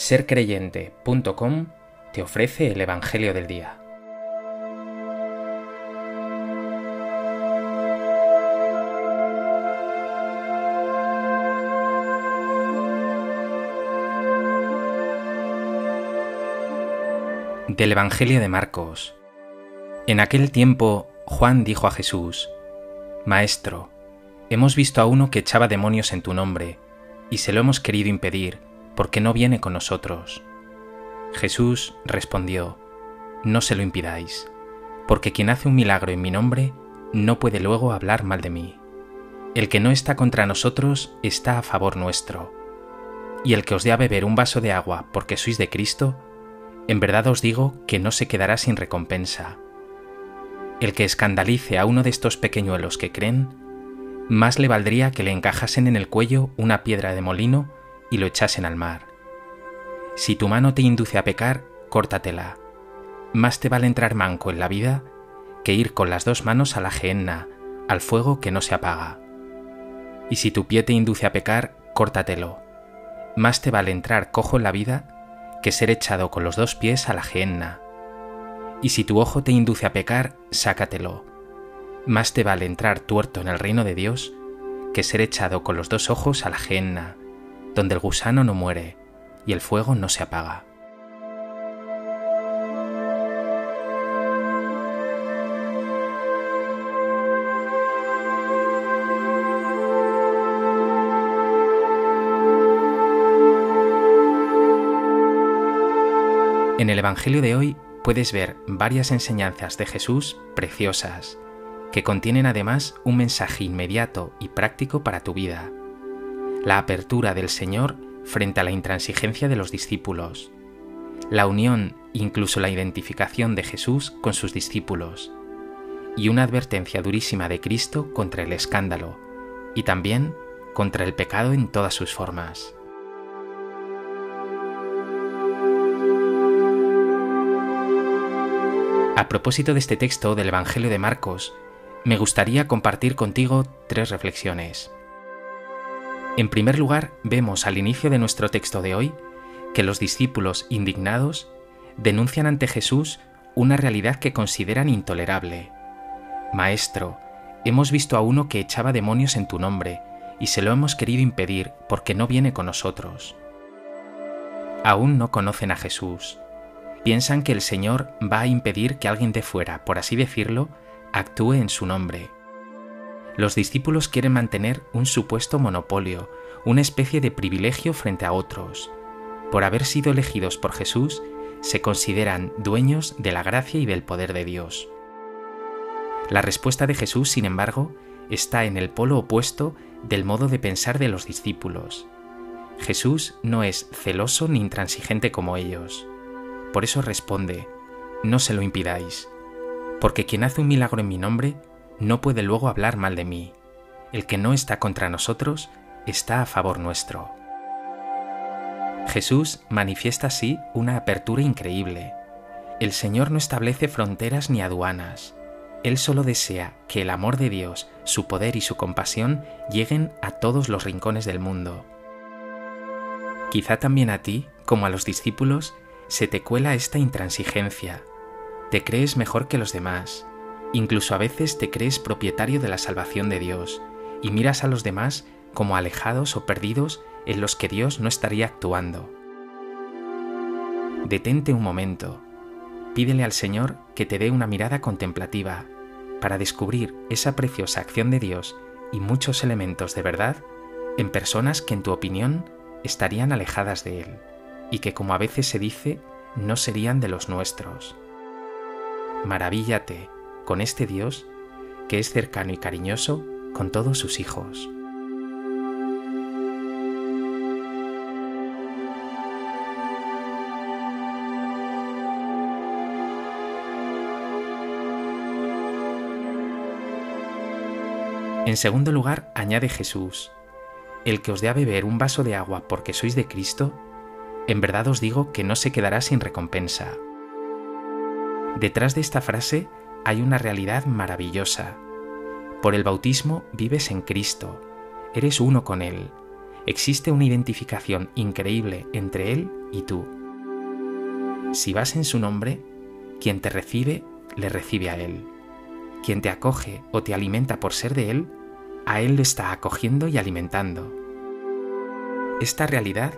sercreyente.com te ofrece el Evangelio del Día. Del Evangelio de Marcos. En aquel tiempo Juan dijo a Jesús, Maestro, hemos visto a uno que echaba demonios en tu nombre, y se lo hemos querido impedir, porque no viene con nosotros. Jesús respondió, No se lo impidáis, porque quien hace un milagro en mi nombre no puede luego hablar mal de mí. El que no está contra nosotros está a favor nuestro. Y el que os dé a beber un vaso de agua porque sois de Cristo, en verdad os digo que no se quedará sin recompensa. El que escandalice a uno de estos pequeñuelos que creen, más le valdría que le encajasen en el cuello una piedra de molino y lo echasen al mar. Si tu mano te induce a pecar, córtatela. Más te vale entrar manco en la vida que ir con las dos manos a la gehenna, al fuego que no se apaga. Y si tu pie te induce a pecar, córtatelo. Más te vale entrar cojo en la vida que ser echado con los dos pies a la gehenna. Y si tu ojo te induce a pecar, sácatelo. Más te vale entrar tuerto en el reino de Dios que ser echado con los dos ojos a la gehenna, donde el gusano no muere y el fuego no se apaga. En el Evangelio de hoy puedes ver varias enseñanzas de Jesús preciosas, que contienen además un mensaje inmediato y práctico para tu vida. La apertura del Señor frente a la intransigencia de los discípulos, la unión, incluso la identificación de Jesús con sus discípulos, y una advertencia durísima de Cristo contra el escándalo, y también contra el pecado en todas sus formas. A propósito de este texto del Evangelio de Marcos, me gustaría compartir contigo tres reflexiones. En primer lugar, vemos al inicio de nuestro texto de hoy que los discípulos indignados denuncian ante Jesús una realidad que consideran intolerable. Maestro, hemos visto a uno que echaba demonios en tu nombre, y se lo hemos querido impedir porque no viene con nosotros. Aún no conocen a Jesús. Piensan que el Señor va a impedir que alguien de fuera, por así decirlo, actúe en su nombre los discípulos quieren mantener un supuesto monopolio, una especie de privilegio frente a otros. Por haber sido elegidos por Jesús, se consideran dueños de la gracia y del poder de Dios. La respuesta de Jesús, sin embargo, está en el polo opuesto del modo de pensar de los discípulos. Jesús no es celoso ni intransigente como ellos. Por eso responde, no se lo impidáis, porque quien hace un milagro en mi nombre no puede luego hablar mal de mí. El que no está contra nosotros está a favor nuestro. Jesús manifiesta así una apertura increíble. El Señor no establece fronteras ni aduanas. Él solo desea que el amor de Dios, su poder y su compasión lleguen a todos los rincones del mundo. Quizá también a ti, como a los discípulos, se te cuela esta intransigencia. Te crees mejor que los demás, Incluso a veces te crees propietario de la salvación de Dios y miras a los demás como alejados o perdidos en los que Dios no estaría actuando. Detente un momento, pídele al Señor que te dé una mirada contemplativa para descubrir esa preciosa acción de Dios y muchos elementos de verdad en personas que en tu opinión estarían alejadas de Él y que como a veces se dice no serían de los nuestros. Maravíllate con este Dios que es cercano y cariñoso con todos sus hijos. En segundo lugar, añade Jesús, el que os dé a beber un vaso de agua porque sois de Cristo, en verdad os digo que no se quedará sin recompensa. Detrás de esta frase hay una realidad maravillosa. Por el bautismo vives en Cristo, eres uno con Él. Existe una identificación increíble entre Él y tú. Si vas en su nombre, quien te recibe, le recibe a Él. Quien te acoge o te alimenta por ser de Él, a Él le está acogiendo y alimentando. Esta realidad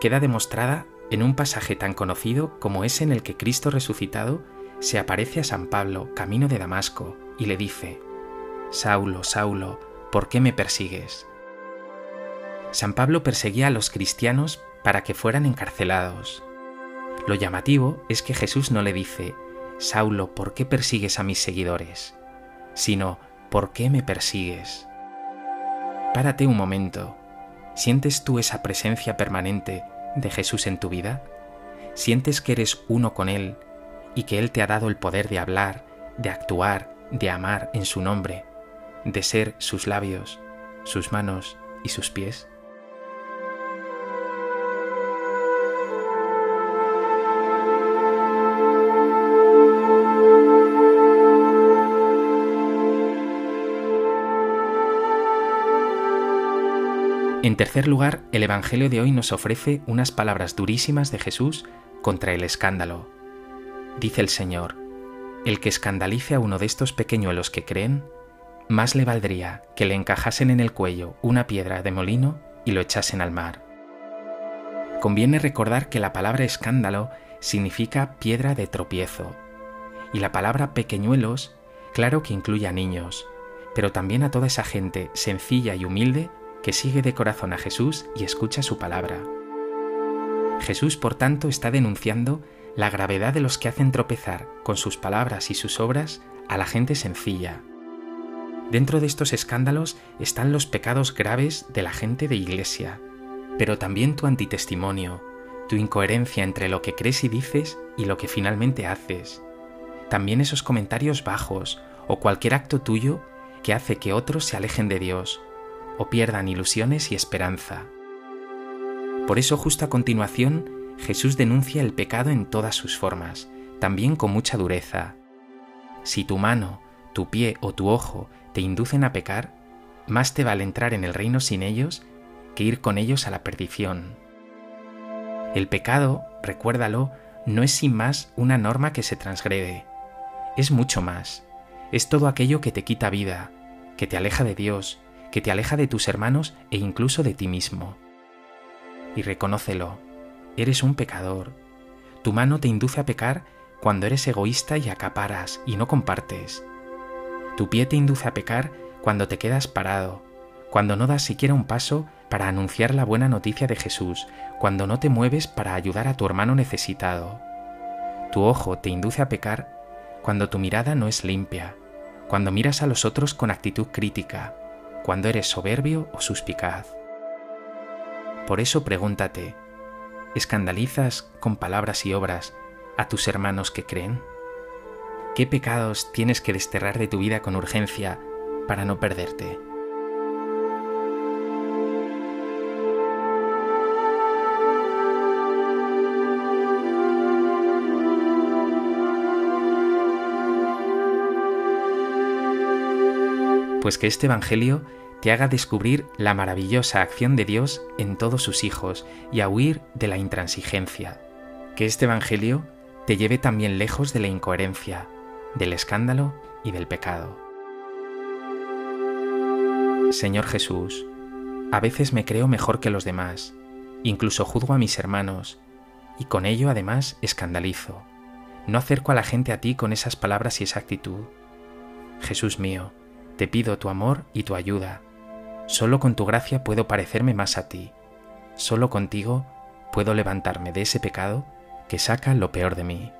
queda demostrada en un pasaje tan conocido como ese en el que Cristo resucitado se aparece a San Pablo camino de Damasco y le dice, Saulo, Saulo, ¿por qué me persigues? San Pablo perseguía a los cristianos para que fueran encarcelados. Lo llamativo es que Jesús no le dice, Saulo, ¿por qué persigues a mis seguidores? sino, ¿por qué me persigues? Párate un momento. ¿Sientes tú esa presencia permanente de Jesús en tu vida? ¿Sientes que eres uno con Él y que Él te ha dado el poder de hablar, de actuar, de amar en su nombre, de ser sus labios, sus manos y sus pies? En tercer lugar, el Evangelio de hoy nos ofrece unas palabras durísimas de Jesús contra el escándalo. Dice el Señor, el que escandalice a uno de estos pequeñuelos que creen, más le valdría que le encajasen en el cuello una piedra de molino y lo echasen al mar. Conviene recordar que la palabra escándalo significa piedra de tropiezo, y la palabra pequeñuelos, claro que incluye a niños, pero también a toda esa gente sencilla y humilde que sigue de corazón a Jesús y escucha su palabra. Jesús, por tanto, está denunciando la gravedad de los que hacen tropezar con sus palabras y sus obras a la gente sencilla. Dentro de estos escándalos están los pecados graves de la gente de iglesia, pero también tu antitestimonio, tu incoherencia entre lo que crees y dices y lo que finalmente haces. También esos comentarios bajos o cualquier acto tuyo que hace que otros se alejen de Dios o pierdan ilusiones y esperanza. Por eso justo a continuación Jesús denuncia el pecado en todas sus formas, también con mucha dureza. Si tu mano, tu pie o tu ojo te inducen a pecar, más te vale entrar en el reino sin ellos que ir con ellos a la perdición. El pecado, recuérdalo, no es sin más una norma que se transgrede, es mucho más, es todo aquello que te quita vida, que te aleja de Dios, que te aleja de tus hermanos e incluso de ti mismo. Y reconócelo, eres un pecador. Tu mano te induce a pecar cuando eres egoísta y acaparas y no compartes. Tu pie te induce a pecar cuando te quedas parado, cuando no das siquiera un paso para anunciar la buena noticia de Jesús, cuando no te mueves para ayudar a tu hermano necesitado. Tu ojo te induce a pecar cuando tu mirada no es limpia, cuando miras a los otros con actitud crítica, cuando eres soberbio o suspicaz. Por eso pregúntate, ¿escandalizas con palabras y obras a tus hermanos que creen? ¿Qué pecados tienes que desterrar de tu vida con urgencia para no perderte? pues que este Evangelio te haga descubrir la maravillosa acción de Dios en todos sus hijos y a huir de la intransigencia. Que este Evangelio te lleve también lejos de la incoherencia, del escándalo y del pecado. Señor Jesús, a veces me creo mejor que los demás, incluso juzgo a mis hermanos, y con ello además escandalizo. No acerco a la gente a ti con esas palabras y esa actitud. Jesús mío, te pido tu amor y tu ayuda. Solo con tu gracia puedo parecerme más a ti. Solo contigo puedo levantarme de ese pecado que saca lo peor de mí.